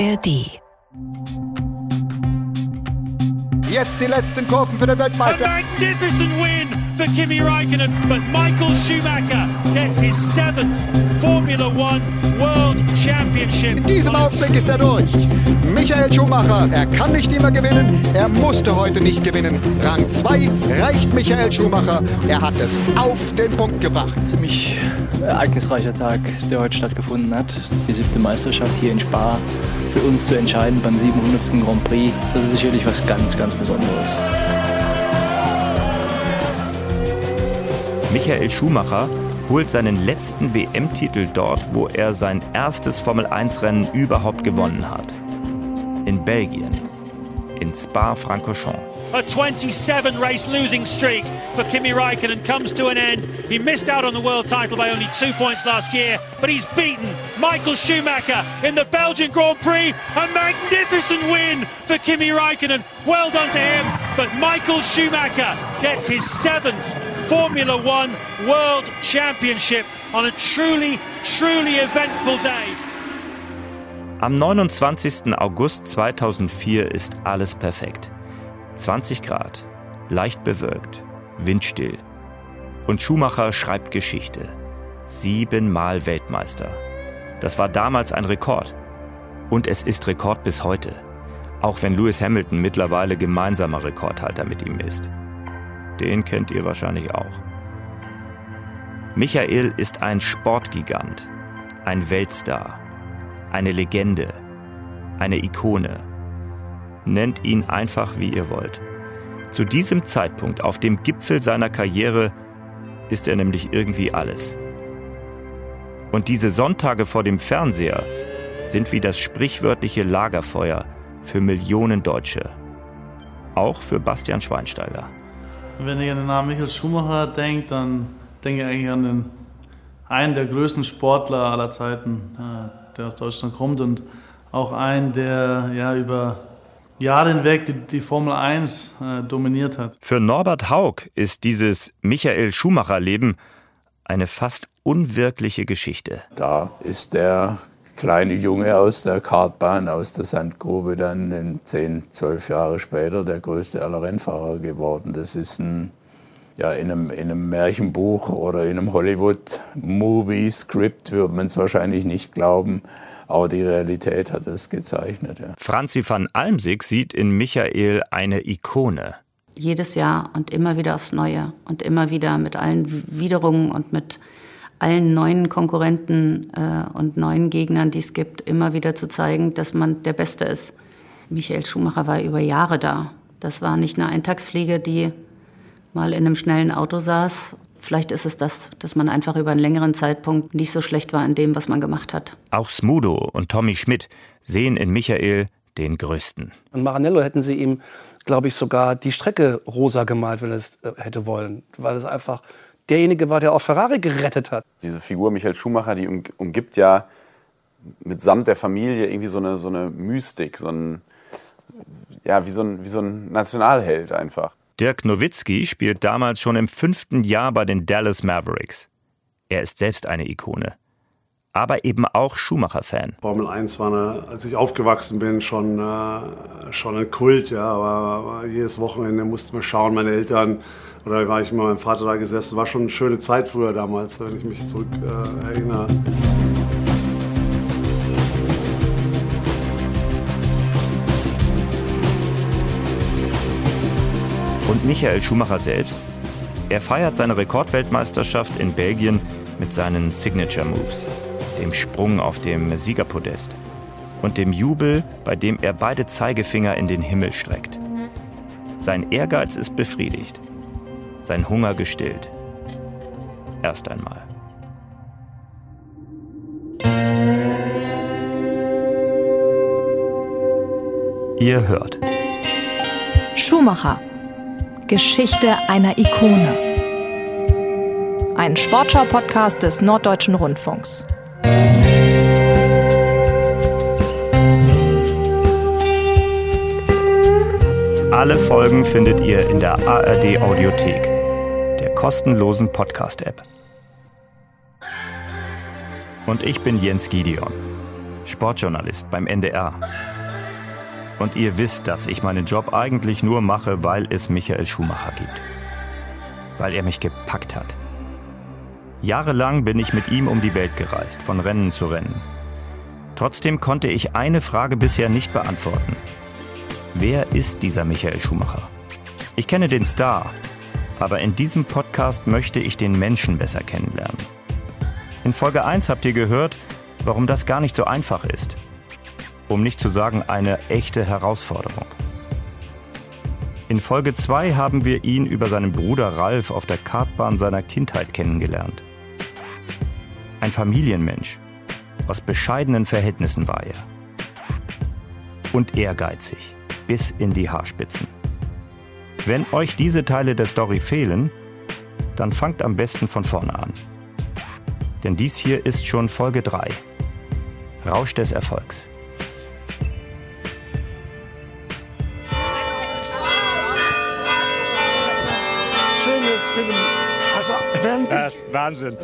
ARD. Jetzt die letzten Kurven für den Weltmeister. A magnificent win for Kimi Raikkonen, but Michael Schumacher gets his seventh Formula One World Championship. In diesem Augenblick ist er durch. Michael Schumacher, er kann nicht immer gewinnen, er musste heute nicht gewinnen. Rang 2 reicht Michael Schumacher. Er hat es auf den Punkt gebracht. Ziemlich ereignisreicher Tag, der heute stattgefunden hat. Die siebte Meisterschaft hier in Spa für uns zu entscheiden beim 700. Grand Prix. Das ist sicherlich was ganz, ganz Besonderes. Michael Schumacher holt seinen letzten WM-Titel dort, wo er sein erstes Formel-1-Rennen überhaupt gewonnen hat. In Belgien, in Spa-Francorchamps. A 27 race losing streak for Kimi Raikkonen comes to an end. He missed out on the world title by only two points last year, but he's beaten Michael Schumacher in the Belgian Grand Prix. A magnificent win for Kimi Raikkonen. Well done to him, but Michael Schumacher gets his seventh Formula One World Championship on a truly, truly eventful day. Am 29. August 2004 ist alles perfekt. 20 Grad, leicht bewölkt, windstill. Und Schumacher schreibt Geschichte. Siebenmal Weltmeister. Das war damals ein Rekord. Und es ist Rekord bis heute. Auch wenn Lewis Hamilton mittlerweile gemeinsamer Rekordhalter mit ihm ist. Den kennt ihr wahrscheinlich auch. Michael ist ein Sportgigant, ein Weltstar, eine Legende, eine Ikone. Nennt ihn einfach, wie ihr wollt. Zu diesem Zeitpunkt, auf dem Gipfel seiner Karriere, ist er nämlich irgendwie alles. Und diese Sonntage vor dem Fernseher sind wie das sprichwörtliche Lagerfeuer für Millionen Deutsche. Auch für Bastian Schweinsteiger. Wenn ich an den Namen Michael Schumacher denke, dann denke ich eigentlich an den, einen der größten Sportler aller Zeiten, äh, der aus Deutschland kommt und auch einen, der ja über Jahre hinweg die, die Formel 1 äh, dominiert hat. Für Norbert Haug ist dieses Michael Schumacher-Leben eine fast unwirkliche Geschichte. Da ist der kleine Junge aus der Kartbahn, aus der Sandgrube dann in 10, 12 Jahre später der größte aller Rennfahrer geworden. Das ist ein, ja, in, einem, in einem Märchenbuch oder in einem Hollywood-Movie-Skript würde man es wahrscheinlich nicht glauben. Aber die Realität hat es gezeichnet. Ja. Franzi van Almsig sieht in Michael eine Ikone. Jedes Jahr und immer wieder aufs Neue und immer wieder mit allen Widerungen und mit allen neuen Konkurrenten äh, und neuen Gegnern, die es gibt, immer wieder zu zeigen, dass man der Beste ist. Michael Schumacher war über Jahre da. Das war nicht eine Eintagsfliege, die mal in einem schnellen Auto saß. Vielleicht ist es das, dass man einfach über einen längeren Zeitpunkt nicht so schlecht war in dem, was man gemacht hat. Auch Smudo und Tommy Schmidt sehen in Michael den Größten. Und Maranello hätten sie ihm, glaube ich, sogar die Strecke rosa gemalt, wenn er es äh, hätte wollen. Weil es einfach derjenige war, der auch Ferrari gerettet hat. Diese Figur Michael Schumacher, die umgibt ja mitsamt der Familie irgendwie so eine, so eine Mystik, so ein, ja, wie so ein, wie so ein Nationalheld einfach. Dirk Nowitzki spielt damals schon im fünften Jahr bei den Dallas Mavericks. Er ist selbst eine Ikone. Aber eben auch Schumacher-Fan. Formel 1 war, eine, als ich aufgewachsen bin, schon, äh, schon ein Kult. Ja, aber, jedes Wochenende mussten wir schauen, meine Eltern oder war ich mit meinem Vater da gesessen. War schon eine schöne Zeit früher damals, wenn ich mich zurück äh, erinnere. Und Michael Schumacher selbst? Er feiert seine Rekordweltmeisterschaft in Belgien mit seinen Signature Moves, dem Sprung auf dem Siegerpodest und dem Jubel, bei dem er beide Zeigefinger in den Himmel streckt. Sein Ehrgeiz ist befriedigt, sein Hunger gestillt. Erst einmal. Ihr hört. Schumacher. Geschichte einer Ikone. Ein Sportschau-Podcast des Norddeutschen Rundfunks. Alle Folgen findet ihr in der ARD Audiothek, der kostenlosen Podcast-App. Und ich bin Jens Gideon. Sportjournalist beim NDR. Und ihr wisst, dass ich meinen Job eigentlich nur mache, weil es Michael Schumacher gibt. Weil er mich gepackt hat. Jahrelang bin ich mit ihm um die Welt gereist, von Rennen zu Rennen. Trotzdem konnte ich eine Frage bisher nicht beantworten. Wer ist dieser Michael Schumacher? Ich kenne den Star, aber in diesem Podcast möchte ich den Menschen besser kennenlernen. In Folge 1 habt ihr gehört, warum das gar nicht so einfach ist. Um nicht zu sagen eine echte Herausforderung. In Folge 2 haben wir ihn über seinen Bruder Ralf auf der Kartbahn seiner Kindheit kennengelernt. Ein Familienmensch. Aus bescheidenen Verhältnissen war er. Und ehrgeizig. Bis in die Haarspitzen. Wenn euch diese Teile der Story fehlen, dann fangt am besten von vorne an. Denn dies hier ist schon Folge 3. Rausch des Erfolgs. Das ist Wahnsinn.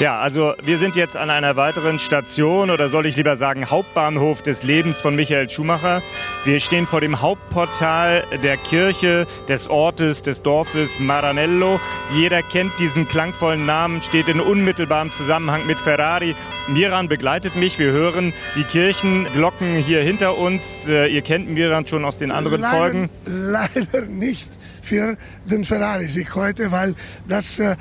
Ja, also wir sind jetzt an einer weiteren Station oder soll ich lieber sagen Hauptbahnhof des Lebens von Michael Schumacher. Wir stehen vor dem Hauptportal der Kirche, des Ortes, des Dorfes Maranello. Jeder kennt diesen klangvollen Namen, steht in unmittelbarem Zusammenhang mit Ferrari. Miran begleitet mich, wir hören die Kirchenglocken hier hinter uns. Äh, Ihr kennt Miran schon aus den anderen leider, Folgen. Leider nicht für den Ferrari-Sieg heute, weil das äh,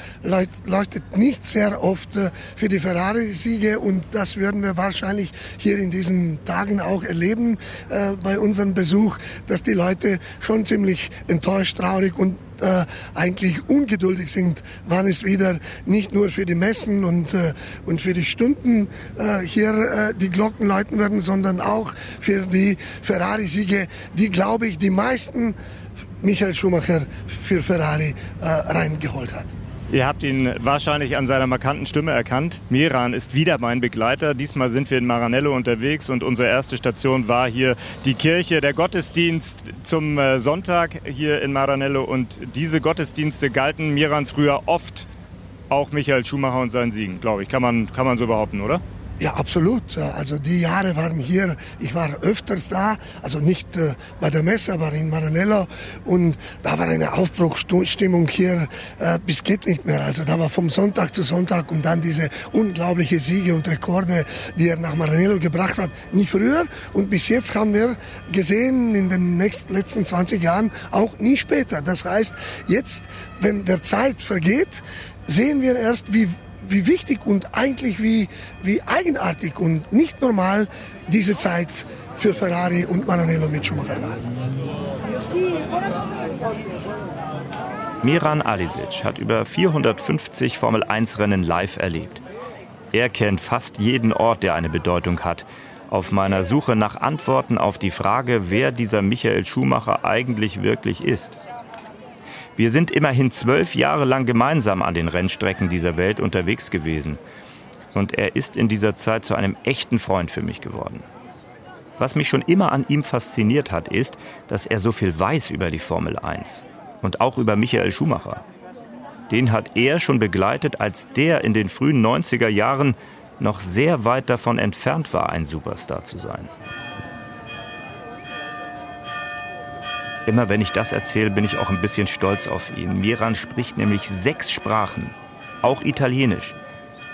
leuchtet nicht sehr oft äh, für die Ferrari-Siege und das werden wir wahrscheinlich hier in diesen Tagen auch erleben äh, bei unserem Besuch, dass die Leute schon ziemlich enttäuscht, traurig und eigentlich ungeduldig sind, wann es wieder nicht nur für die Messen und, und für die Stunden hier die Glocken läuten werden, sondern auch für die Ferrari-Siege, die, glaube ich, die meisten Michael Schumacher für Ferrari äh, reingeholt hat. Ihr habt ihn wahrscheinlich an seiner markanten Stimme erkannt. Miran ist wieder mein Begleiter. Diesmal sind wir in Maranello unterwegs und unsere erste Station war hier die Kirche, der Gottesdienst zum äh, Sonntag hier in Maranello. Und diese Gottesdienste galten Miran früher oft auch Michael Schumacher und seinen Siegen, glaube ich. Kann man, kann man so behaupten, oder? Ja, absolut. Also die Jahre waren hier, ich war öfters da, also nicht äh, bei der Messe, aber in Maranello und da war eine Aufbruchstimmung hier äh, bis geht nicht mehr. Also da war vom Sonntag zu Sonntag und dann diese unglaubliche Siege und Rekorde, die er nach Maranello gebracht hat, nie früher und bis jetzt haben wir gesehen in den nächsten, letzten 20 Jahren auch nie später. Das heißt, jetzt, wenn der Zeit vergeht, sehen wir erst, wie wie wichtig und eigentlich wie, wie eigenartig und nicht normal diese Zeit für Ferrari und Maranello mit Schumacher war. Miran Alisic hat über 450 Formel-1-Rennen live erlebt. Er kennt fast jeden Ort, der eine Bedeutung hat. Auf meiner Suche nach Antworten auf die Frage, wer dieser Michael Schumacher eigentlich wirklich ist. Wir sind immerhin zwölf Jahre lang gemeinsam an den Rennstrecken dieser Welt unterwegs gewesen. Und er ist in dieser Zeit zu einem echten Freund für mich geworden. Was mich schon immer an ihm fasziniert hat, ist, dass er so viel weiß über die Formel 1 und auch über Michael Schumacher. Den hat er schon begleitet, als der in den frühen 90er Jahren noch sehr weit davon entfernt war, ein Superstar zu sein. Immer wenn ich das erzähle, bin ich auch ein bisschen stolz auf ihn. Miran spricht nämlich sechs Sprachen, auch Italienisch.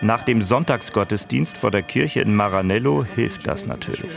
Nach dem Sonntagsgottesdienst vor der Kirche in Maranello hilft das natürlich.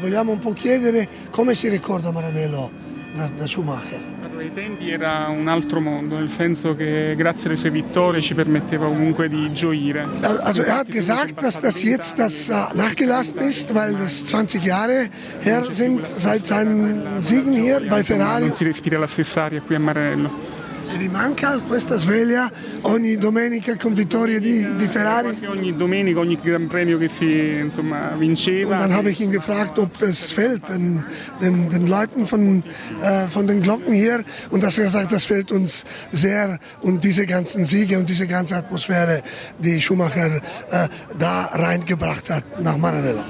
Vogliamo un po' chiedere come si ricorda Maranello da, da Schumacher? Ai tempi era un altro mondo, nel senso che grazie alle sue vittorie ci permetteva comunque di gioire. Also er hat gesagt, dass das jetzt das nachgelassen ist, weil es 20 Jahre her sind seit seinen Siegen hier bei Ferrari. Non si respira la stessa aria qui a Maranello. E vi manca questa sveglia ogni domenica con vittorie di, di Ferrari? Ogni domenica, ogni Gran Premio che si insomma, vinceva. Und dann habe ich ihn gefragt, ob das fällt den, den, den Leuten von, äh, von den Glocken hier. Und dass er gesagt das fällt uns sehr. Und diese ganzen Siege und diese ganze Atmosphäre, die Schumacher äh, da reingebracht hat nach Maranello.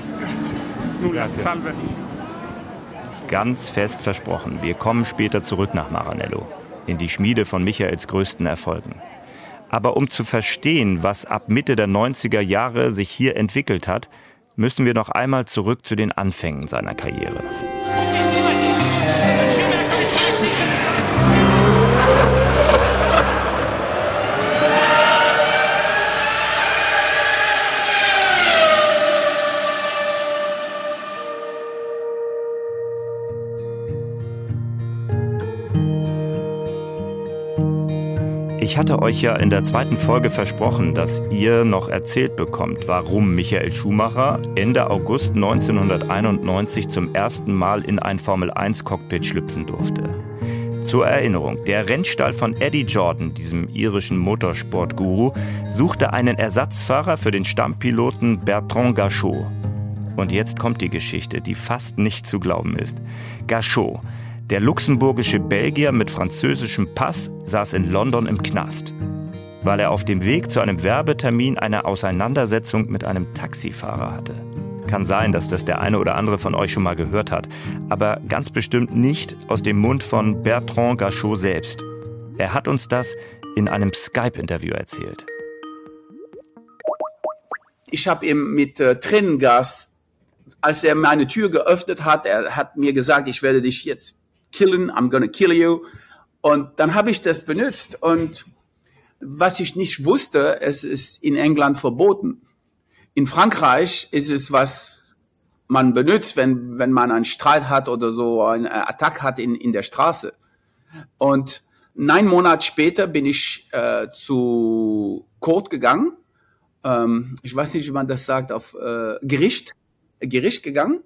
Grazie. Salve. Ganz fest versprochen, wir kommen später zurück nach Maranello in die Schmiede von Michaels größten Erfolgen. Aber um zu verstehen, was ab Mitte der 90er Jahre sich hier entwickelt hat, müssen wir noch einmal zurück zu den Anfängen seiner Karriere. Ich hatte euch ja in der zweiten Folge versprochen, dass ihr noch erzählt bekommt, warum Michael Schumacher Ende August 1991 zum ersten Mal in ein Formel-1-Cockpit schlüpfen durfte. Zur Erinnerung, der Rennstall von Eddie Jordan, diesem irischen Motorsportguru, suchte einen Ersatzfahrer für den Stammpiloten Bertrand Gachot. Und jetzt kommt die Geschichte, die fast nicht zu glauben ist. Gachot, der luxemburgische Belgier mit französischem Pass saß in London im Knast, weil er auf dem Weg zu einem Werbetermin eine Auseinandersetzung mit einem Taxifahrer hatte. Kann sein, dass das der eine oder andere von euch schon mal gehört hat, aber ganz bestimmt nicht aus dem Mund von Bertrand Gachot selbst. Er hat uns das in einem Skype-Interview erzählt. Ich habe ihm mit äh, Tränengas, als er meine Tür geöffnet hat, er hat mir gesagt, ich werde dich jetzt killen, I'm gonna kill you. Und dann habe ich das benutzt und was ich nicht wusste, es ist in England verboten. In Frankreich ist es was man benutzt, wenn, wenn man einen Streit hat oder so, einen Attack hat in, in der Straße. Und neun Monate später bin ich äh, zu Court gegangen. Ähm, ich weiß nicht, wie man das sagt, auf äh, Gericht, Gericht gegangen.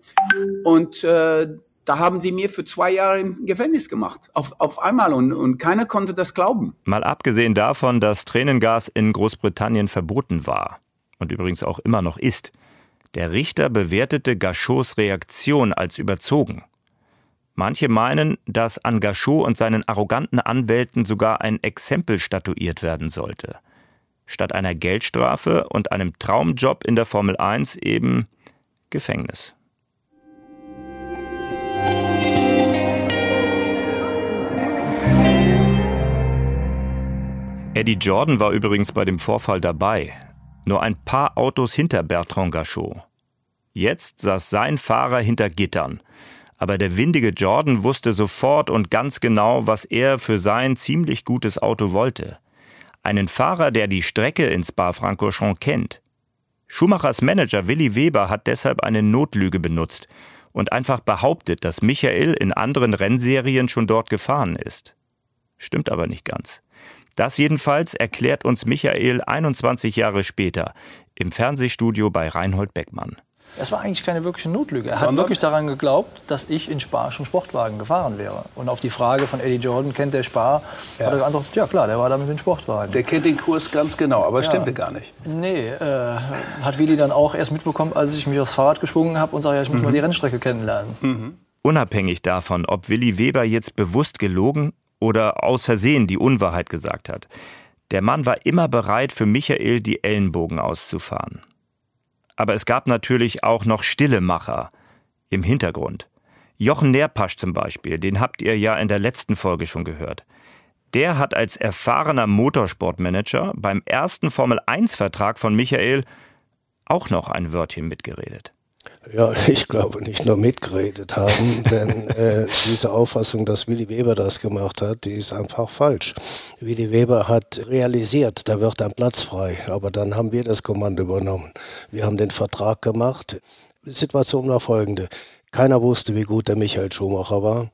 Und äh, da haben sie mir für zwei Jahre im Gefängnis gemacht. Auf, auf einmal und, und keiner konnte das glauben. Mal abgesehen davon, dass Tränengas in Großbritannien verboten war und übrigens auch immer noch ist. Der Richter bewertete Gachots Reaktion als überzogen. Manche meinen, dass an Gachot und seinen arroganten Anwälten sogar ein Exempel statuiert werden sollte. Statt einer Geldstrafe und einem Traumjob in der Formel 1 eben Gefängnis. Eddie Jordan war übrigens bei dem Vorfall dabei. Nur ein paar Autos hinter Bertrand Gachot. Jetzt saß sein Fahrer hinter Gittern. Aber der windige Jordan wusste sofort und ganz genau, was er für sein ziemlich gutes Auto wollte. Einen Fahrer, der die Strecke ins Spa-Francorchamps kennt. Schumachers Manager Willi Weber hat deshalb eine Notlüge benutzt und einfach behauptet, dass Michael in anderen Rennserien schon dort gefahren ist. Stimmt aber nicht ganz. Das jedenfalls erklärt uns Michael 21 Jahre später im Fernsehstudio bei Reinhold Beckmann. Es war eigentlich keine wirkliche Notlüge. Er hat wirklich daran geglaubt, dass ich in Spa schon Sportwagen gefahren wäre. Und auf die Frage von Eddie Jordan, kennt der Spa, ja. hat er geantwortet, ja klar, der war da mit dem Sportwagen. Der kennt den Kurs ganz genau, aber ja. stimmte gar nicht. Nee, äh, hat Willi dann auch erst mitbekommen, als ich mich aufs Fahrrad geschwungen habe und sage, ja, ich muss mhm. mal die Rennstrecke kennenlernen. Mhm. Unabhängig davon, ob Willi Weber jetzt bewusst gelogen oder aus Versehen die Unwahrheit gesagt hat. Der Mann war immer bereit, für Michael die Ellenbogen auszufahren. Aber es gab natürlich auch noch stille Macher im Hintergrund. Jochen Nerpasch zum Beispiel, den habt ihr ja in der letzten Folge schon gehört. Der hat als erfahrener Motorsportmanager beim ersten Formel-1-Vertrag von Michael auch noch ein Wörtchen mitgeredet. Ja, ich glaube nicht nur mitgeredet haben, denn äh, diese Auffassung, dass Willy Weber das gemacht hat, die ist einfach falsch. Willy Weber hat realisiert, da wird ein Platz frei, aber dann haben wir das Kommando übernommen. Wir haben den Vertrag gemacht. Die Situation war folgende. Keiner wusste, wie gut der Michael Schumacher war.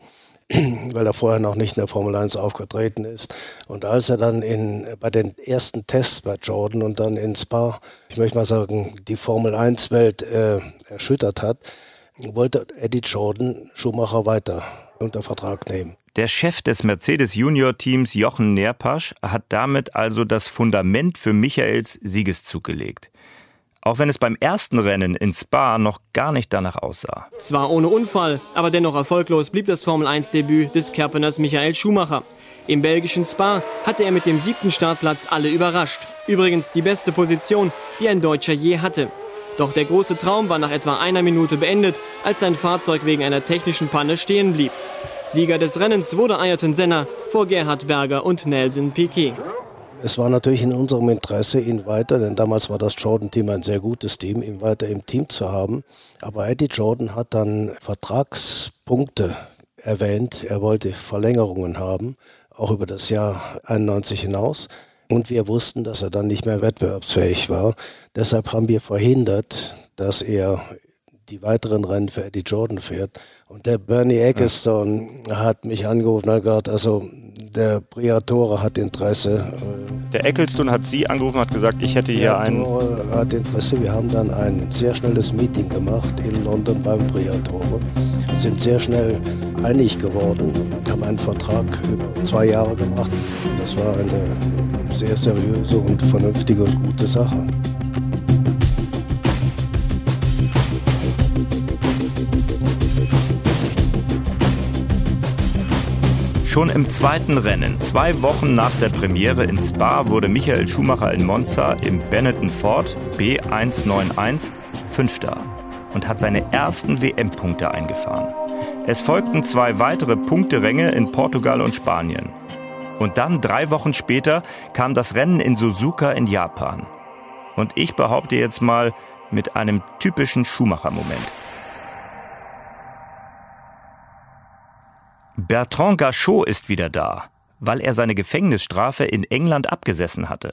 weil er vorher noch nicht in der Formel 1 aufgetreten ist. Und als er dann in, bei den ersten Tests bei Jordan und dann in Spa, ich möchte mal sagen, die Formel 1-Welt äh, erschüttert hat, wollte Eddie Jordan Schumacher weiter unter Vertrag nehmen. Der Chef des Mercedes Junior Teams Jochen Nerpasch hat damit also das Fundament für Michaels Siegeszug gelegt. Auch wenn es beim ersten Rennen in Spa noch gar nicht danach aussah. Zwar ohne Unfall, aber dennoch erfolglos blieb das Formel-1-Debüt des Kerpeners Michael Schumacher. Im belgischen Spa hatte er mit dem siebten Startplatz alle überrascht. Übrigens die beste Position, die ein Deutscher je hatte. Doch der große Traum war nach etwa einer Minute beendet, als sein Fahrzeug wegen einer technischen Panne stehen blieb. Sieger des Rennens wurde Ayrton Senna vor Gerhard Berger und Nelson Piquet. Es war natürlich in unserem Interesse, ihn weiter, denn damals war das Jordan-Team ein sehr gutes Team, ihn weiter im Team zu haben. Aber Eddie Jordan hat dann Vertragspunkte erwähnt. Er wollte Verlängerungen haben, auch über das Jahr 91 hinaus. Und wir wussten, dass er dann nicht mehr wettbewerbsfähig war. Deshalb haben wir verhindert, dass er die weiteren Rennen für Eddie Jordan fährt. Und der Bernie Ecclestone ja. hat mich angerufen und hat gesagt, also der Briatore hat Interesse. Der Ecclestone hat Sie angerufen und hat gesagt, ich hätte hier einen... hat Interesse. Wir haben dann ein sehr schnelles Meeting gemacht in London beim Briatore. Sind sehr schnell einig geworden, haben einen Vertrag über zwei Jahre gemacht. Das war eine sehr seriöse und vernünftige und gute Sache. Schon im zweiten Rennen, zwei Wochen nach der Premiere in Spa, wurde Michael Schumacher in Monza im Benetton Ford B191 Fünfter und hat seine ersten WM-Punkte eingefahren. Es folgten zwei weitere Punkteränge in Portugal und Spanien. Und dann, drei Wochen später, kam das Rennen in Suzuka in Japan. Und ich behaupte jetzt mal mit einem typischen Schumacher-Moment. Bertrand Gachot ist wieder da, weil er seine Gefängnisstrafe in England abgesessen hatte.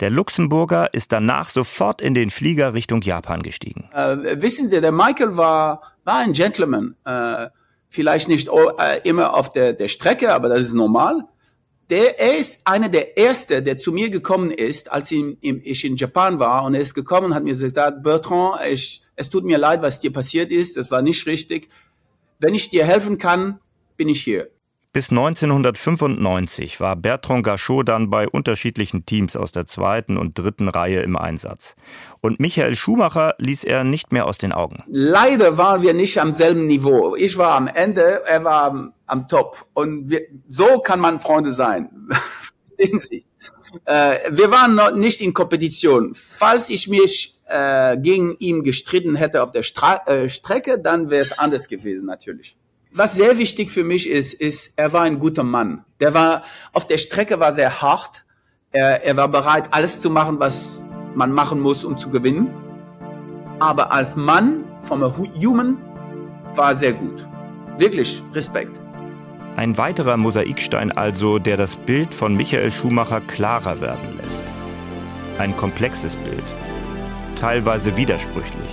Der Luxemburger ist danach sofort in den Flieger Richtung Japan gestiegen. Äh, wissen Sie, der Michael war, war ein Gentleman. Äh, vielleicht nicht äh, immer auf der, der Strecke, aber das ist normal. Der, er ist einer der Ersten, der zu mir gekommen ist, als ich in, ich in Japan war. Und er ist gekommen und hat mir gesagt, Bertrand, ich, es tut mir leid, was dir passiert ist. Das war nicht richtig. Wenn ich dir helfen kann, bin ich hier. Bis 1995 war Bertrand Gachot dann bei unterschiedlichen Teams aus der zweiten und dritten Reihe im Einsatz. Und Michael Schumacher ließ er nicht mehr aus den Augen. Leider waren wir nicht am selben Niveau. Ich war am Ende, er war am, am Top. Und wir, so kann man Freunde sein. Verstehen Sie? Äh, wir waren noch nicht in Kompetition. Falls ich mich äh, gegen ihn gestritten hätte auf der Stra äh, Strecke, dann wäre es anders gewesen natürlich was sehr wichtig für mich ist, ist, er war ein guter Mann. Der war, auf der Strecke war sehr hart. Er, er war bereit, alles zu machen, was man machen muss, um zu gewinnen. Aber als Mann, vom Human, war er sehr gut. Wirklich Respekt. Ein weiterer Mosaikstein also, der das Bild von Michael Schumacher klarer werden lässt. Ein komplexes Bild, teilweise widersprüchlich.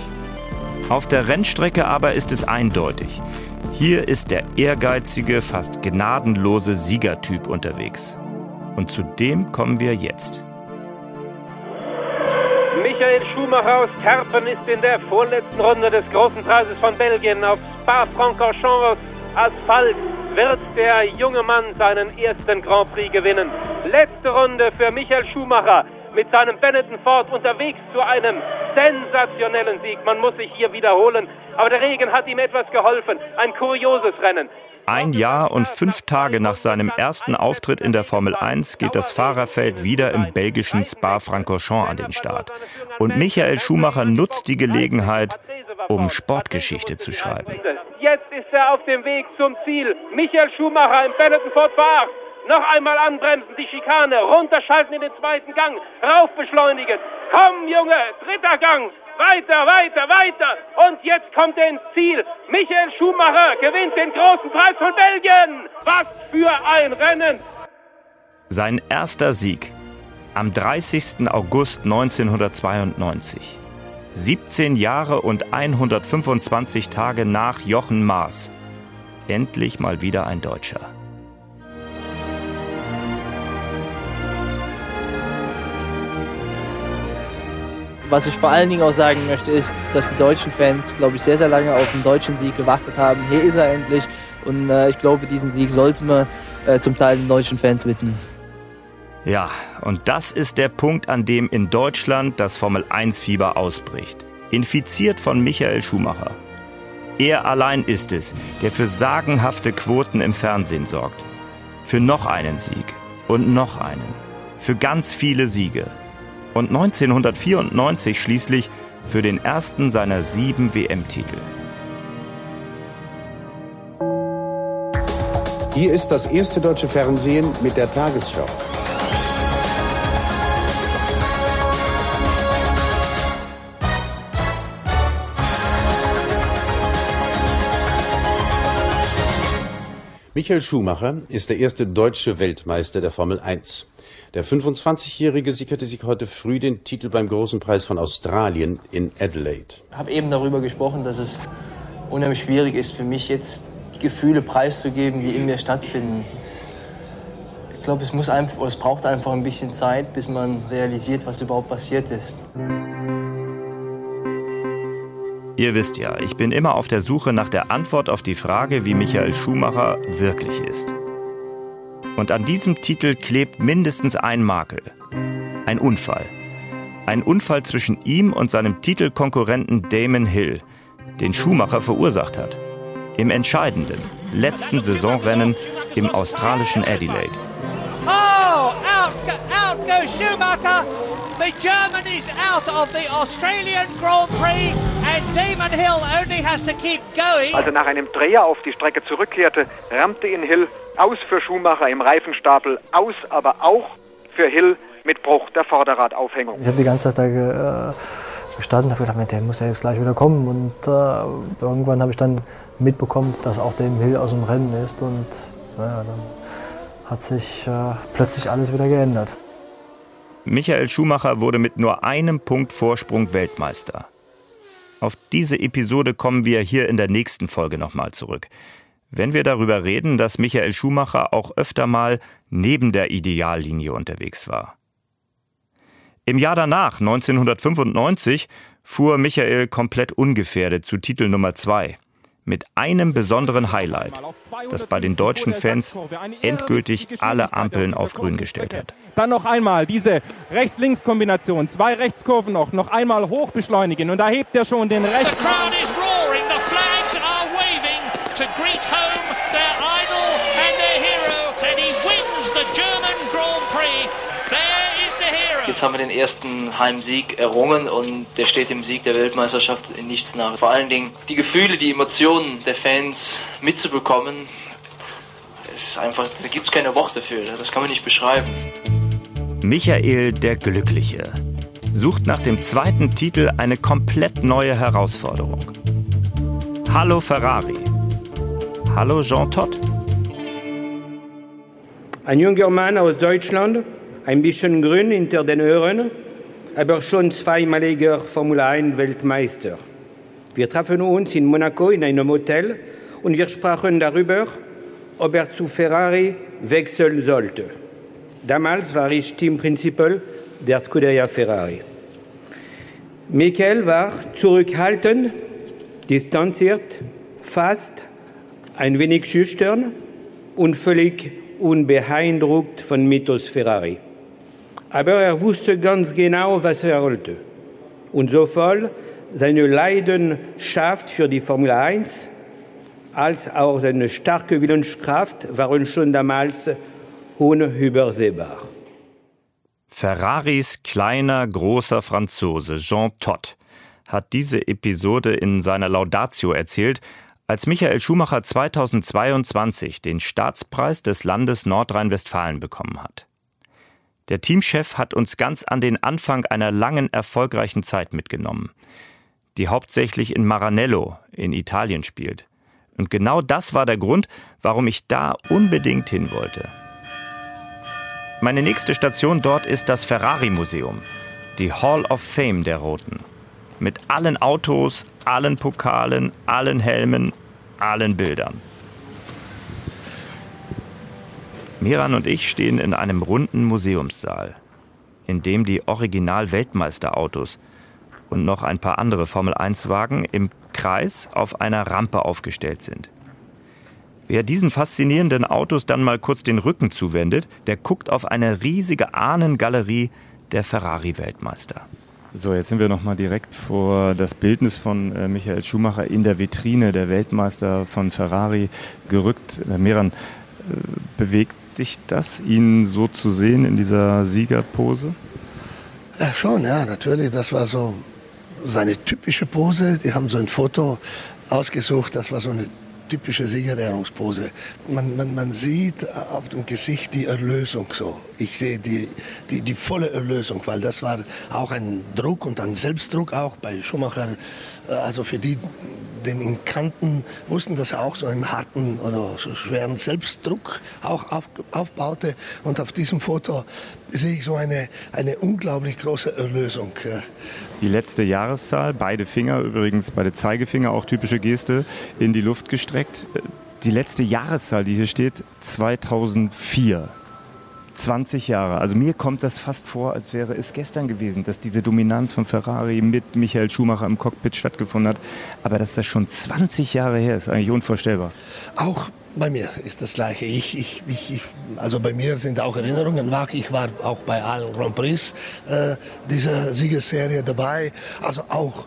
Auf der Rennstrecke aber ist es eindeutig. Hier ist der ehrgeizige, fast gnadenlose Siegertyp unterwegs. Und zu dem kommen wir jetzt. Michael Schumacher aus Kerpen ist in der vorletzten Runde des Großen Preises von Belgien auf Spa-Francorchamps Asphalt wird der junge Mann seinen ersten Grand Prix gewinnen. Letzte Runde für Michael Schumacher mit seinem Benetton Ford unterwegs zu einem sensationellen Sieg. Man muss sich hier wiederholen, aber der Regen hat ihm etwas geholfen. Ein kurioses Rennen. Ein Jahr und fünf Tage nach seinem ersten Auftritt in der Formel 1 geht das Fahrerfeld wieder im belgischen Spa-Francorchamps an den Start. Und Michael Schumacher nutzt die Gelegenheit, um Sportgeschichte zu schreiben. Jetzt ist er auf dem Weg zum Ziel. Michael Schumacher im Benetton Ford Fahrt. Noch einmal anbremsen, die Schikane, runterschalten in den zweiten Gang, rauf beschleunigen. Komm, Junge, dritter Gang, weiter, weiter, weiter. Und jetzt kommt er ins Ziel. Michael Schumacher gewinnt den großen Preis von Belgien. Was für ein Rennen. Sein erster Sieg am 30. August 1992. 17 Jahre und 125 Tage nach Jochen Maas. Endlich mal wieder ein Deutscher. Was ich vor allen Dingen auch sagen möchte, ist, dass die deutschen Fans, glaube ich, sehr, sehr lange auf den deutschen Sieg gewartet haben. Hier ist er endlich. Und äh, ich glaube, diesen Sieg sollten wir äh, zum Teil den deutschen Fans widmen. Ja, und das ist der Punkt, an dem in Deutschland das Formel-1-Fieber ausbricht. Infiziert von Michael Schumacher. Er allein ist es, der für sagenhafte Quoten im Fernsehen sorgt. Für noch einen Sieg und noch einen. Für ganz viele Siege und 1994 schließlich für den ersten seiner sieben WM-Titel. Hier ist das erste deutsche Fernsehen mit der Tagesschau. Michael Schumacher ist der erste deutsche Weltmeister der Formel 1. Der 25-Jährige sicherte sich heute früh den Titel beim Großen Preis von Australien in Adelaide. Ich habe eben darüber gesprochen, dass es unheimlich schwierig ist für mich jetzt die Gefühle preiszugeben, die in mir stattfinden. Ich glaube, es, muss einfach, es braucht einfach ein bisschen Zeit, bis man realisiert, was überhaupt passiert ist. Ihr wisst ja, ich bin immer auf der Suche nach der Antwort auf die Frage, wie Michael Schumacher wirklich ist. Und an diesem Titel klebt mindestens ein Makel. Ein Unfall. Ein Unfall zwischen ihm und seinem Titelkonkurrenten Damon Hill, den Schumacher verursacht hat. Im entscheidenden, letzten Saisonrennen im australischen Adelaide. Out, out goes Schumacher. The German is out of the Australian Grand Prix and Damon Hill only has to keep going. Als er nach einem Dreher auf die Strecke zurückkehrte, rammte ihn Hill aus für Schumacher im Reifenstapel, aus aber auch für Hill mit Bruch der Vorderradaufhängung. Ich habe die ganze Zeit da äh, gestanden und habe gedacht, der muss ja jetzt gleich wieder kommen. Und äh, irgendwann habe ich dann mitbekommen, dass auch Damon Hill aus dem Rennen ist. Und naja, dann hat sich äh, plötzlich alles wieder geändert. Michael Schumacher wurde mit nur einem Punkt Vorsprung Weltmeister. Auf diese Episode kommen wir hier in der nächsten Folge nochmal zurück. Wenn wir darüber reden, dass Michael Schumacher auch öfter mal neben der Ideallinie unterwegs war. Im Jahr danach, 1995, fuhr Michael komplett ungefährdet zu Titel Nummer 2 mit einem besonderen Highlight, das bei den deutschen Fans endgültig alle Ampeln auf grün gestellt hat. Dann noch einmal diese Rechts-Links-Kombination, zwei Rechtskurven noch, noch einmal hoch beschleunigen und da hebt er schon den rechten. to greet home Jetzt haben wir den ersten Heimsieg errungen und der steht dem Sieg der Weltmeisterschaft in nichts nach. Vor allen Dingen die Gefühle, die Emotionen der Fans mitzubekommen, es ist einfach, da gibt es keine Worte für, das kann man nicht beschreiben. Michael der Glückliche sucht nach dem zweiten Titel eine komplett neue Herausforderung. Hallo Ferrari. Hallo Jean Todt. Ein junger Mann aus Deutschland, ein bisschen grün hinter den Ohren, aber schon zweimaliger Formel 1 Weltmeister. Wir trafen uns in Monaco in einem Hotel und wir sprachen darüber, ob er zu Ferrari wechseln sollte. Damals war ich Teamprincipal der Scuderia Ferrari. Michael war zurückhaltend, distanziert, fast ein wenig schüchtern und völlig unbeeindruckt von Mythos Ferrari. Aber er wusste ganz genau, was er wollte. Und so voll seine Leidenschaft für die Formel 1 als auch seine starke Willenskraft waren schon damals unübersehbar. Ferraris kleiner, großer Franzose Jean Todt hat diese Episode in seiner Laudatio erzählt, als Michael Schumacher 2022 den Staatspreis des Landes Nordrhein-Westfalen bekommen hat. Der Teamchef hat uns ganz an den Anfang einer langen, erfolgreichen Zeit mitgenommen, die hauptsächlich in Maranello in Italien spielt. Und genau das war der Grund, warum ich da unbedingt hin wollte. Meine nächste Station dort ist das Ferrari Museum, die Hall of Fame der Roten. Mit allen Autos, allen Pokalen, allen Helmen, allen Bildern. Miran und ich stehen in einem runden Museumssaal, in dem die Original-Weltmeisterautos und noch ein paar andere Formel-1-Wagen im Kreis auf einer Rampe aufgestellt sind. Wer diesen faszinierenden Autos dann mal kurz den Rücken zuwendet, der guckt auf eine riesige Ahnengalerie der Ferrari-Weltmeister. So, jetzt sind wir nochmal direkt vor das Bildnis von äh, Michael Schumacher in der Vitrine der Weltmeister von Ferrari gerückt. Äh, Meran, äh, bewegt dich das, ihn so zu sehen in dieser Siegerpose? Ja, schon, ja, natürlich. Das war so seine typische Pose. Die haben so ein Foto ausgesucht. Das war so eine typische Siegerehrungspose. Man, man, man sieht auf dem Gesicht die Erlösung so. Ich sehe die, die, die volle Erlösung, weil das war auch ein Druck und ein Selbstdruck auch bei Schumacher. Äh, also für die, den ihn kannten, wussten, dass er auch so einen harten oder so schweren Selbstdruck auch auf, aufbaute. Und auf diesem Foto sehe ich so eine, eine unglaublich große Erlösung. Die letzte Jahreszahl, beide Finger, übrigens beide Zeigefinger, auch typische Geste, in die Luft gestreckt. Die letzte Jahreszahl, die hier steht, 2004. 20 Jahre. Also mir kommt das fast vor, als wäre es gestern gewesen, dass diese Dominanz von Ferrari mit Michael Schumacher im Cockpit stattgefunden hat. Aber dass das schon 20 Jahre her ist, eigentlich unvorstellbar. Auch bei mir ist das Gleiche. Ich, ich, ich, also bei mir sind auch Erinnerungen wach. Ich war auch bei allen Grand Prix äh, dieser Siegesserie dabei. Also auch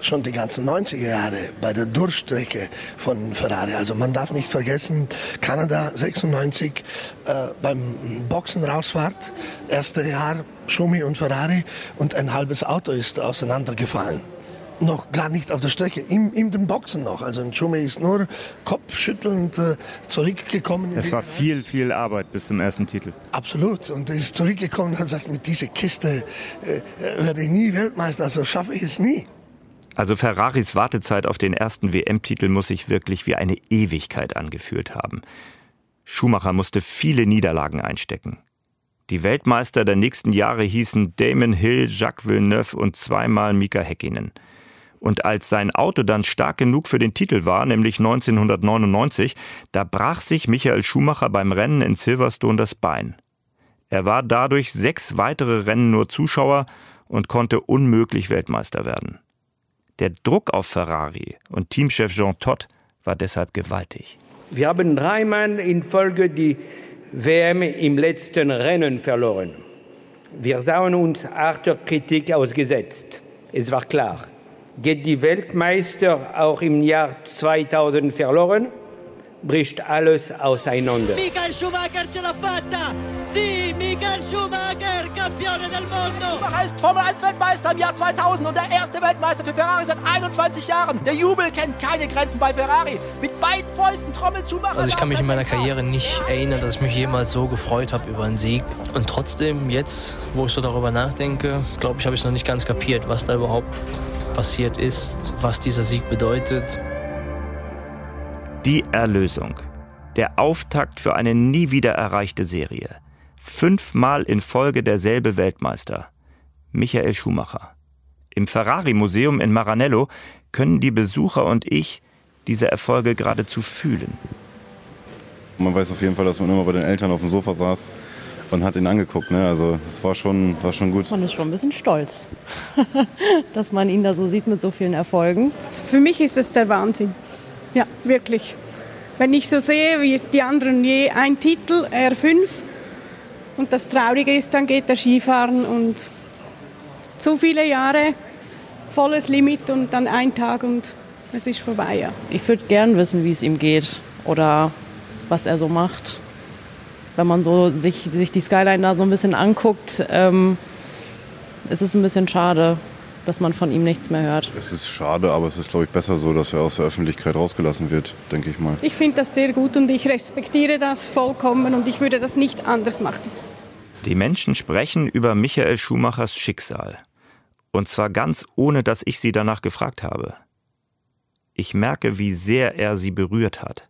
schon die ganzen 90er Jahre bei der Durchstrecke von Ferrari. Also man darf nicht vergessen, Kanada 96 äh, beim Boxenrausfahrt, erste Jahr Schumi und Ferrari und ein halbes Auto ist auseinandergefallen noch gar nicht auf der Strecke, in, in den Boxen noch. Also Schumi ist nur kopfschüttelnd äh, zurückgekommen. Es war viel, viel Arbeit bis zum ersten Titel. Absolut. Und er ist zurückgekommen und hat gesagt, mit dieser Kiste äh, werde ich nie Weltmeister, also schaffe ich es nie. Also Ferraris Wartezeit auf den ersten WM-Titel muss sich wirklich wie eine Ewigkeit angefühlt haben. Schumacher musste viele Niederlagen einstecken. Die Weltmeister der nächsten Jahre hießen Damon Hill, Jacques Villeneuve und zweimal Mika Häkkinen. Und als sein Auto dann stark genug für den Titel war, nämlich 1999, da brach sich Michael Schumacher beim Rennen in Silverstone das Bein. Er war dadurch sechs weitere Rennen nur Zuschauer und konnte unmöglich Weltmeister werden. Der Druck auf Ferrari und Teamchef Jean Todt war deshalb gewaltig. Wir haben dreimal in Folge die WM im letzten Rennen verloren. Wir sahen uns harter Kritik ausgesetzt. Es war klar, geht die Weltmeister auch im Jahr 2000 verloren, bricht alles auseinander. Michael Schumacher ce l'ha fatta! Sì, Michael Schumacher, Campione del Mondo! Schumacher ist Formel 1 Weltmeister im Jahr 2000 und der erste Weltmeister für Ferrari seit 21 Jahren. Der Jubel kennt keine Grenzen bei Ferrari. Mit beiden Fäusten trommelt Schumacher. Also ich kann mich in meiner Karriere nicht erinnern, dass ich mich jemals so gefreut habe über einen Sieg. Und trotzdem jetzt, wo ich so darüber nachdenke, glaube ich, habe ich noch nicht ganz kapiert, was da überhaupt passiert ist, was dieser Sieg bedeutet. Die Erlösung. Der Auftakt für eine nie wieder erreichte Serie. Fünfmal in Folge derselbe Weltmeister. Michael Schumacher. Im Ferrari-Museum in Maranello können die Besucher und ich diese Erfolge geradezu fühlen. Man weiß auf jeden Fall, dass man immer bei den Eltern auf dem Sofa saß und hat ihn angeguckt. Ne? Also das war schon, war schon gut. Man ist schon ein bisschen stolz, dass man ihn da so sieht mit so vielen Erfolgen. Für mich ist es der Wahnsinn. Ja, wirklich. Wenn ich so sehe, wie die anderen je ein Titel, er fünf. Und das Traurige ist, dann geht er Skifahren und zu viele Jahre, volles Limit und dann ein Tag und es ist vorbei. Ja. Ich würde gern wissen, wie es ihm geht oder was er so macht. Wenn man so sich, sich die Skyline da so ein bisschen anguckt, ähm, ist es ein bisschen schade, dass man von ihm nichts mehr hört. Es ist schade, aber es ist, glaube ich, besser so, dass er aus der Öffentlichkeit rausgelassen wird, denke ich mal. Ich finde das sehr gut und ich respektiere das vollkommen und ich würde das nicht anders machen. Die Menschen sprechen über Michael Schumachers Schicksal. Und zwar ganz ohne, dass ich sie danach gefragt habe. Ich merke, wie sehr er sie berührt hat.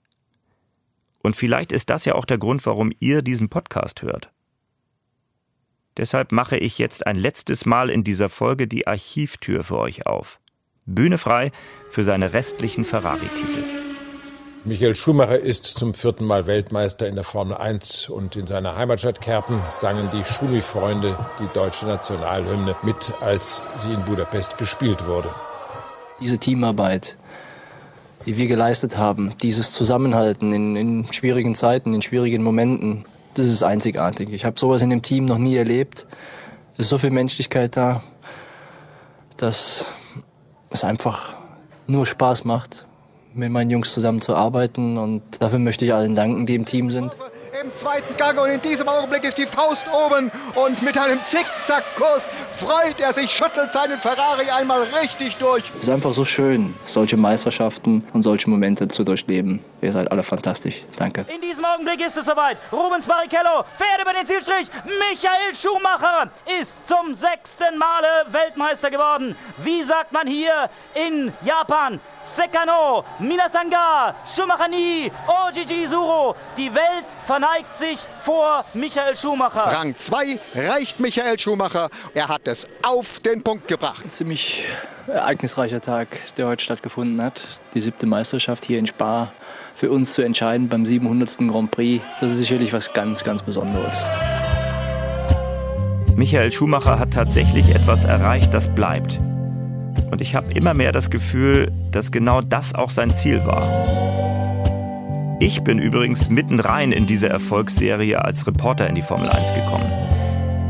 Und vielleicht ist das ja auch der Grund, warum ihr diesen Podcast hört. Deshalb mache ich jetzt ein letztes Mal in dieser Folge die Archivtür für euch auf. Bühne frei für seine restlichen Ferrari-Titel. Michael Schumacher ist zum vierten Mal Weltmeister in der Formel 1 und in seiner Heimatstadt Kerpen sangen die Schumi-Freunde die deutsche Nationalhymne mit, als sie in Budapest gespielt wurde. Diese Teamarbeit, die wir geleistet haben, dieses Zusammenhalten in, in schwierigen Zeiten, in schwierigen Momenten, das ist einzigartig. Ich habe sowas in dem Team noch nie erlebt. Es ist so viel Menschlichkeit da, dass es einfach nur Spaß macht, mit meinen Jungs zusammen zu arbeiten. Und dafür möchte ich allen danken, die im Team sind. Im zweiten Gang und in diesem Augenblick ist die Faust oben und mit einem Zickzackkurs freut er sich, schüttelt seinen Ferrari einmal richtig durch. Es ist einfach so schön, solche Meisterschaften und solche Momente zu durchleben. Ihr seid alle fantastisch. Danke. In diesem Augenblick ist es soweit. Rubens Barrichello fährt über den Zielstrich. Michael Schumacher ist zum sechsten Male Weltmeister geworden. Wie sagt man hier in Japan? Sekano, Minasanga, Schumacher ni, Ojiji Suro. Die Welt verneigt sich vor Michael Schumacher. Rang 2 reicht Michael Schumacher. Er hat es auf den Punkt gebracht. Ein ziemlich ereignisreicher Tag, der heute stattgefunden hat. Die siebte Meisterschaft hier in Spa für uns zu entscheiden beim 700. Grand Prix. Das ist sicherlich was ganz, ganz Besonderes. Michael Schumacher hat tatsächlich etwas erreicht, das bleibt. Und ich habe immer mehr das Gefühl, dass genau das auch sein Ziel war. Ich bin übrigens mitten rein in diese Erfolgsserie als Reporter in die Formel 1 gekommen.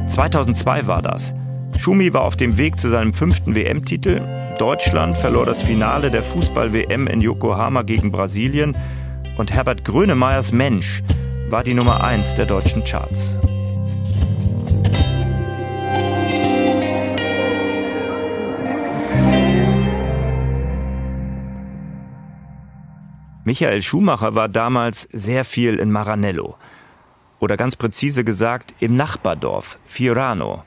2002 war das. Schumi war auf dem Weg zu seinem fünften WM-Titel. Deutschland verlor das Finale der Fußball-WM in Yokohama gegen Brasilien. Und Herbert Grönemeyers Mensch war die Nummer 1 der deutschen Charts. Michael Schumacher war damals sehr viel in Maranello. Oder ganz präzise gesagt im Nachbardorf Fiorano,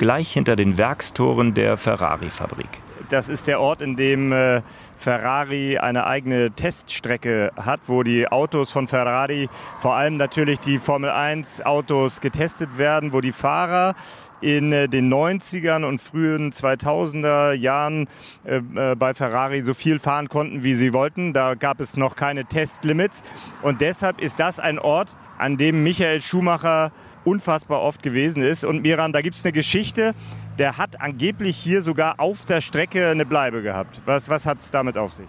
gleich hinter den Werkstoren der Ferrari-Fabrik. Das ist der Ort, in dem äh, Ferrari eine eigene Teststrecke hat, wo die Autos von Ferrari, vor allem natürlich die Formel 1 Autos getestet werden, wo die Fahrer in äh, den 90ern und frühen 2000er Jahren äh, äh, bei Ferrari so viel fahren konnten, wie sie wollten. Da gab es noch keine Testlimits. Und deshalb ist das ein Ort, an dem Michael Schumacher unfassbar oft gewesen ist. Und Miran, da gibt es eine Geschichte, der hat angeblich hier sogar auf der Strecke eine Bleibe gehabt. Was, was hat es damit auf sich?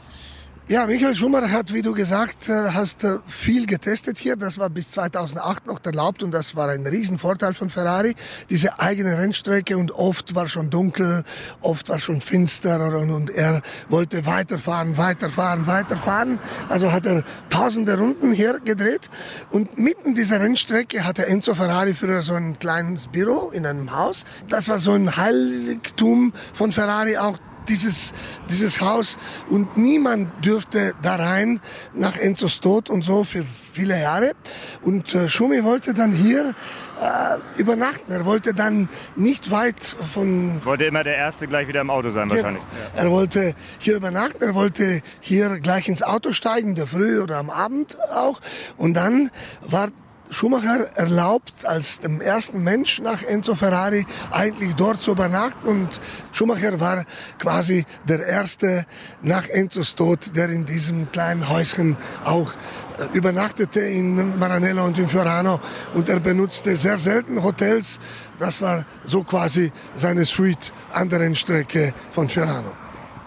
Ja, Michael Schumacher hat, wie du gesagt äh, hast, äh, viel getestet hier. Das war bis 2008 noch erlaubt und das war ein Riesenvorteil von Ferrari. Diese eigene Rennstrecke und oft war schon dunkel, oft war schon finster und, und er wollte weiterfahren, weiterfahren, weiterfahren. Also hat er tausende Runden hier gedreht und mitten dieser Rennstrecke hatte Enzo Ferrari früher so ein kleines Büro in einem Haus. Das war so ein Heiligtum von Ferrari auch dieses, dieses Haus und niemand dürfte da rein nach Enzos Tod und so für viele Jahre. Und äh, Schumi wollte dann hier äh, übernachten. Er wollte dann nicht weit von... Wollte immer der Erste gleich wieder im Auto sein wahrscheinlich. Ja. Er wollte hier übernachten, er wollte hier gleich ins Auto steigen, in der Früh oder am Abend auch. Und dann war Schumacher erlaubt, als dem ersten Mensch nach Enzo Ferrari eigentlich dort zu übernachten. Und Schumacher war quasi der erste nach Enzos Tod, der in diesem kleinen Häuschen auch äh, übernachtete in Maranello und in Fiorano. Und er benutzte sehr selten Hotels. Das war so quasi seine Suite an der Rennstrecke von Fiorano.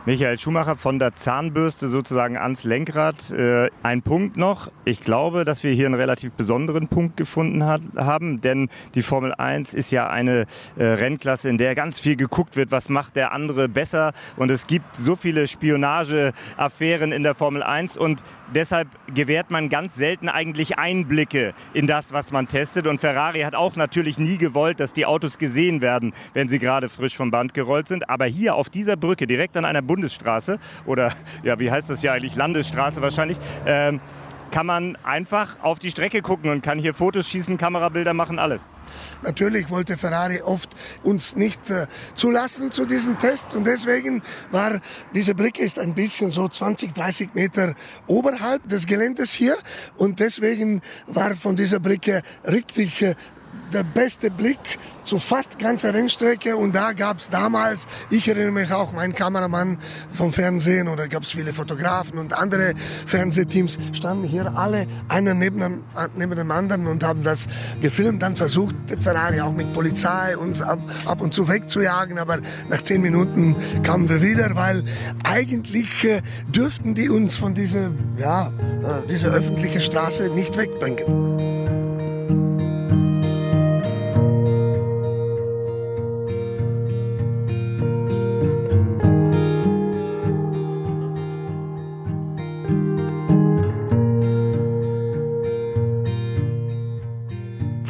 Michael Schumacher von der Zahnbürste sozusagen ans Lenkrad. Äh, ein Punkt noch. Ich glaube, dass wir hier einen relativ besonderen Punkt gefunden hat, haben, denn die Formel 1 ist ja eine äh, Rennklasse, in der ganz viel geguckt wird, was macht der andere besser. Und es gibt so viele Spionageaffären in der Formel 1 und deshalb gewährt man ganz selten eigentlich Einblicke in das, was man testet. Und Ferrari hat auch natürlich nie gewollt, dass die Autos gesehen werden, wenn sie gerade frisch vom Band gerollt sind. Aber hier auf dieser Brücke, direkt an einer Bundesstraße oder ja, wie heißt das ja eigentlich, Landesstraße wahrscheinlich, ähm, kann man einfach auf die Strecke gucken und kann hier Fotos schießen, Kamerabilder machen, alles. Natürlich wollte Ferrari oft uns nicht äh, zulassen zu diesen Tests und deswegen war diese Brücke ist ein bisschen so 20, 30 Meter oberhalb des Geländes hier und deswegen war von dieser Brücke richtig äh, der beste Blick zu fast ganzer Rennstrecke. Und da gab es damals, ich erinnere mich auch, mein Kameramann vom Fernsehen oder gab es viele Fotografen und andere Fernsehteams standen hier alle einer neben dem, neben dem anderen und haben das gefilmt, dann versucht Ferrari auch mit Polizei uns ab, ab und zu wegzujagen, aber nach zehn Minuten kamen wir wieder, weil eigentlich äh, dürften die uns von dieser, ja, äh, dieser öffentlichen Straße nicht wegbringen.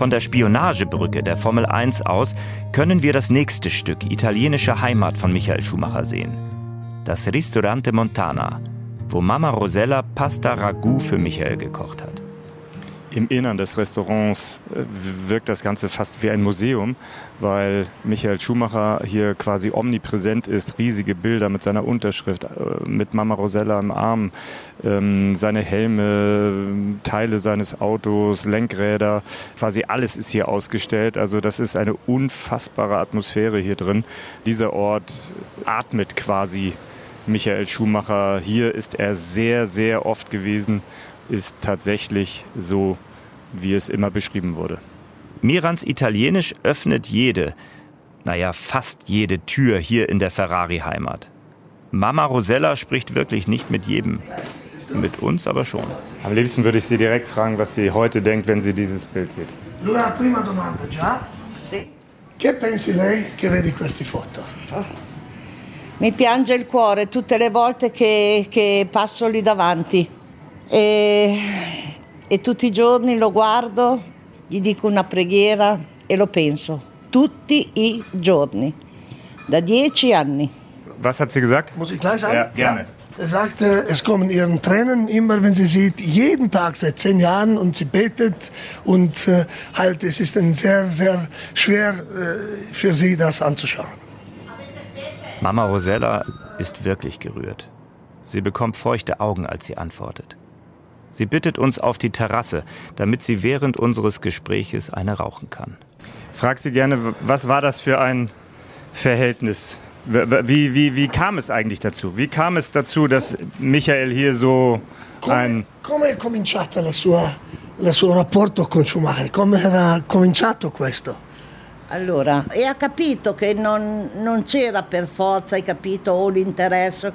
Von der Spionagebrücke der Formel 1 aus können wir das nächste Stück italienische Heimat von Michael Schumacher sehen. Das Ristorante Montana, wo Mama Rosella Pasta Ragout für Michael gekocht hat. Im Innern des Restaurants äh, wirkt das Ganze fast wie ein Museum, weil Michael Schumacher hier quasi omnipräsent ist. Riesige Bilder mit seiner Unterschrift, äh, mit Mama Rosella im Arm, ähm, seine Helme, Teile seines Autos, Lenkräder, quasi alles ist hier ausgestellt. Also das ist eine unfassbare Atmosphäre hier drin. Dieser Ort atmet quasi Michael Schumacher. Hier ist er sehr, sehr oft gewesen ist tatsächlich so, wie es immer beschrieben wurde. Mirans Italienisch öffnet jede, naja, fast jede Tür hier in der Ferrari-Heimat. Mama Rosella spricht wirklich nicht mit jedem. Mit uns aber schon. Am liebsten würde ich Sie direkt fragen, was sie heute denkt, wenn sie dieses Bild sieht. Allora, prima domanda già. Sì. Che pensi lei che vedi queste foto? Mi piange il cuore tutte le volte che, che passo lì davanti. E, e tutti i giorni lo guardo, gli dico una preghiera e lo penso. Tutti i giorni. Da dieci anni. Was hat sie gesagt? Muss ich gleich sagen? Ja, gerne. Er sagte, es kommen ihren Tränen immer, wenn sie sieht, jeden Tag seit zehn Jahren und sie betet und äh, halt, es ist dann sehr, sehr schwer äh, für sie, das anzuschauen. Mama Rosella ist wirklich gerührt. Sie bekommt feuchte Augen, als sie antwortet. Sie bittet uns auf die Terrasse, damit sie während unseres Gespräches eine rauchen kann. Frag sie gerne, was war das für ein Verhältnis? Wie, wie, wie kam es eigentlich dazu? Wie kam es dazu, dass Michael hier so ein... Come è cominciata la sua, il suo rapporto con Schumacher? Come era cominciato questo? Allora, e ha capito che non, non c'era per forza, hai capito, o l'interesse.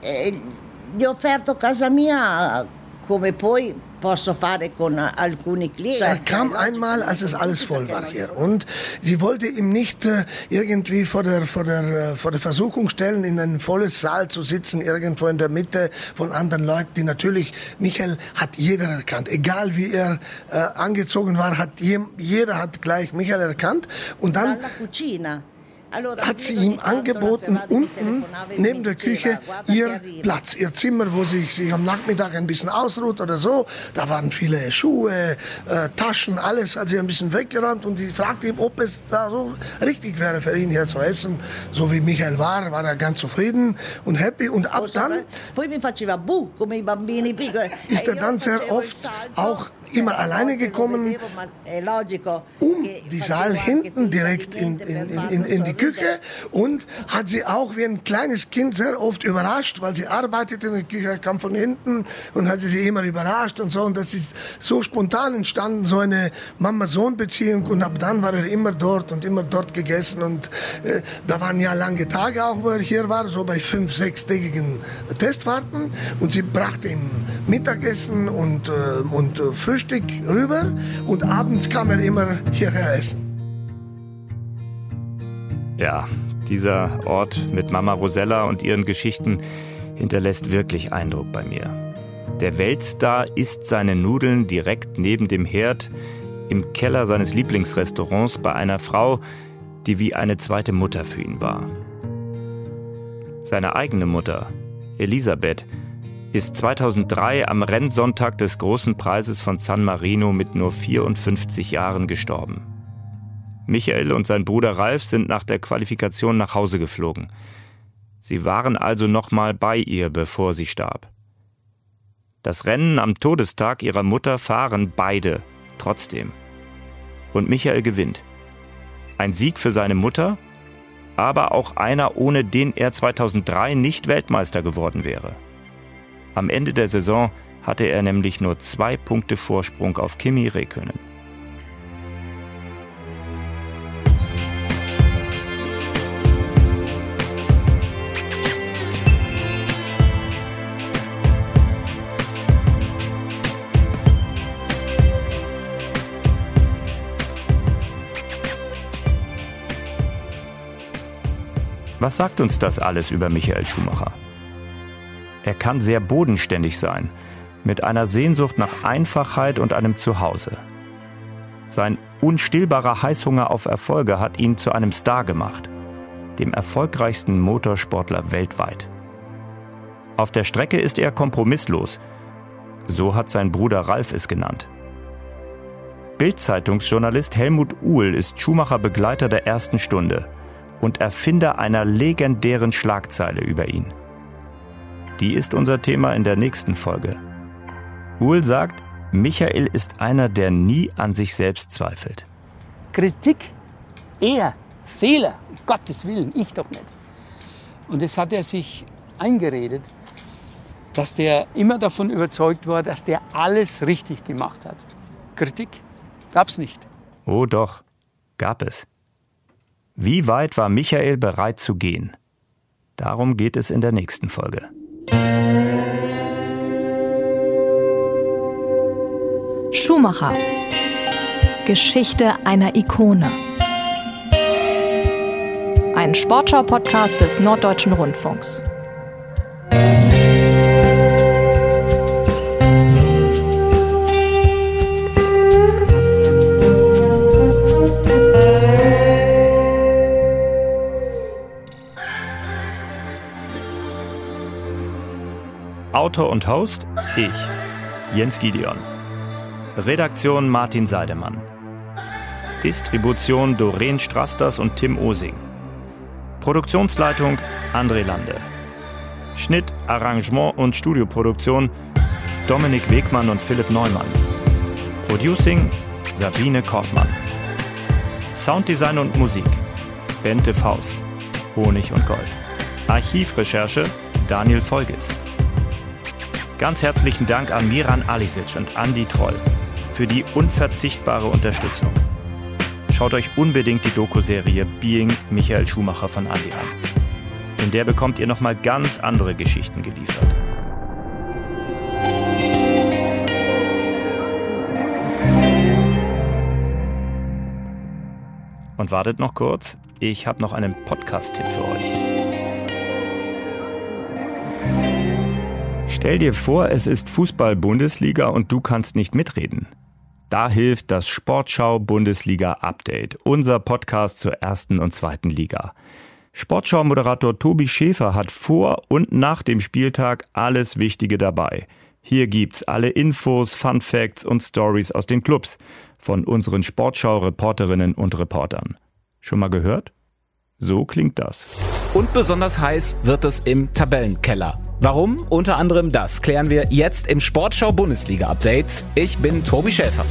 E gli ho offerto casa mia come poi posso fare con alcuni clienti. Er kam einmal, als es alles voll war hier. Und sie wollte ihm nicht äh, irgendwie vor der, vor, der, äh, vor der Versuchung stellen, in ein volles Saal zu sitzen, irgendwo in der Mitte von anderen Leuten, die natürlich, Michael hat jeder erkannt. Egal wie er äh, angezogen war, hat jeder hat gleich Michael erkannt. Und dann hat sie ihm angeboten, unten neben der Küche ihr Platz, ihr Zimmer, wo sie sich am Nachmittag ein bisschen ausruht oder so. Da waren viele Schuhe, äh, Taschen, alles hat sie ein bisschen weggeräumt und sie fragte ihm, ob es da so richtig wäre für ihn hier zu essen. So wie Michael war, war er ganz zufrieden und happy. Und ab dann ist er dann sehr oft auch immer alleine gekommen, um die Saal hinten direkt in, in, in, in, die Küche und hat sie auch wie ein kleines Kind sehr oft überrascht, weil sie arbeitet in der Küche, kam von hinten und hat sie immer überrascht und so. Und das ist so spontan entstanden, so eine Mama-Sohn-Beziehung. Und ab dann war er immer dort und immer dort gegessen. Und äh, da waren ja lange Tage auch, wo er hier war, so bei fünf, sechstägigen Testfahrten. Und sie brachte ihm Mittagessen und, äh, und äh, Frühstück Frühstück rüber und abends kam er immer hierher essen. Ja, dieser Ort mit Mama Rosella und ihren Geschichten hinterlässt wirklich Eindruck bei mir. Der Weltstar isst seine Nudeln direkt neben dem Herd im Keller seines Lieblingsrestaurants bei einer Frau, die wie eine zweite Mutter für ihn war. Seine eigene Mutter, Elisabeth, ist 2003 am Rennsonntag des Großen Preises von San Marino mit nur 54 Jahren gestorben. Michael und sein Bruder Ralf sind nach der Qualifikation nach Hause geflogen. Sie waren also nochmal bei ihr, bevor sie starb. Das Rennen am Todestag ihrer Mutter fahren beide, trotzdem. Und Michael gewinnt. Ein Sieg für seine Mutter, aber auch einer, ohne den er 2003 nicht Weltmeister geworden wäre. Am Ende der Saison hatte er nämlich nur zwei Punkte Vorsprung auf Kimi Räikkönen. Was sagt uns das alles über Michael Schumacher? Er kann sehr bodenständig sein, mit einer Sehnsucht nach Einfachheit und einem Zuhause. Sein unstillbarer Heißhunger auf Erfolge hat ihn zu einem Star gemacht, dem erfolgreichsten Motorsportler weltweit. Auf der Strecke ist er kompromisslos. So hat sein Bruder Ralf es genannt. Bild-Zeitungsjournalist Helmut Uhl ist Schumacher Begleiter der ersten Stunde und Erfinder einer legendären Schlagzeile über ihn. Die ist unser Thema in der nächsten Folge. Uhl sagt, Michael ist einer, der nie an sich selbst zweifelt. Kritik, er, Fehler, um Gottes Willen, ich doch nicht. Und das hat er sich eingeredet, dass der immer davon überzeugt war, dass der alles richtig gemacht hat. Kritik gab's nicht. Oh doch, gab es. Wie weit war Michael bereit zu gehen? Darum geht es in der nächsten Folge. Schumacher. Geschichte einer Ikone. Ein Sportschau-Podcast des Norddeutschen Rundfunks. Autor und Host ich, Jens Gideon. Redaktion Martin Seidemann. Distribution Doreen Strasters und Tim Osing. Produktionsleitung André Lande. Schnitt, Arrangement und Studioproduktion Dominik Wegmann und Philipp Neumann. Producing Sabine Kortmann. Sounddesign und Musik Bente Faust. Honig und Gold. Archivrecherche Daniel Folges. Ganz herzlichen Dank an Miran Alisic und Andy Troll für die unverzichtbare Unterstützung. Schaut euch unbedingt die Doku-Serie Being Michael Schumacher von Andy an. In der bekommt ihr nochmal ganz andere Geschichten geliefert. Und wartet noch kurz, ich habe noch einen Podcast-Tipp für euch. Stell dir vor, es ist Fußball-Bundesliga und du kannst nicht mitreden. Da hilft das Sportschau Bundesliga Update, unser Podcast zur ersten und zweiten Liga. Sportschau-Moderator Tobi Schäfer hat vor und nach dem Spieltag alles Wichtige dabei. Hier gibt's alle Infos, Fun Facts und Stories aus den Clubs von unseren Sportschau-Reporterinnen und Reportern. Schon mal gehört? So klingt das. Und besonders heiß wird es im Tabellenkeller. Warum? Unter anderem das klären wir jetzt im Sportschau Bundesliga Update. Ich bin Tobi Schäfer.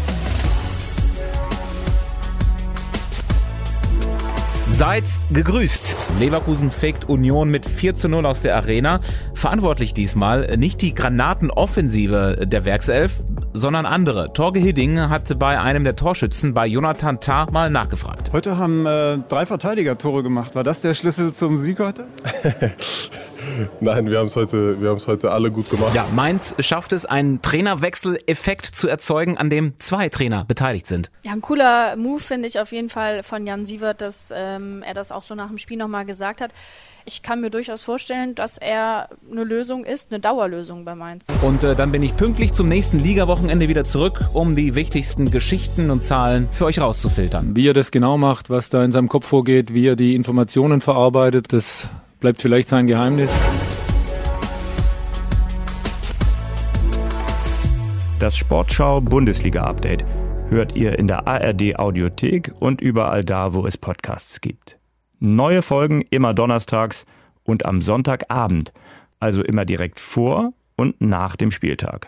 Seid gegrüßt. Leverkusen fegt Union mit 4 zu 0 aus der Arena. Verantwortlich diesmal nicht die Granatenoffensive der Werkself, sondern andere. Torge Hidding hat bei einem der Torschützen, bei Jonathan Tah, mal nachgefragt. Heute haben äh, drei Verteidiger Tore gemacht. War das der Schlüssel zum Sieg heute? Nein, wir haben es heute, wir haben es heute alle gut gemacht. Ja, Mainz schafft es, einen Trainerwechsel-Effekt zu erzeugen, an dem zwei Trainer beteiligt sind. Ja, ein cooler Move finde ich auf jeden Fall von Jan Sievert, dass ähm, er das auch so nach dem Spiel nochmal gesagt hat. Ich kann mir durchaus vorstellen, dass er eine Lösung ist, eine Dauerlösung bei Mainz. Und äh, dann bin ich pünktlich zum nächsten Ligawochenende wieder zurück, um die wichtigsten Geschichten und Zahlen für euch rauszufiltern. Wie er das genau macht, was da in seinem Kopf vorgeht, wie er die Informationen verarbeitet, das Bleibt vielleicht sein Geheimnis. Das Sportschau Bundesliga Update hört ihr in der ARD Audiothek und überall da, wo es Podcasts gibt. Neue Folgen immer donnerstags und am Sonntagabend, also immer direkt vor und nach dem Spieltag.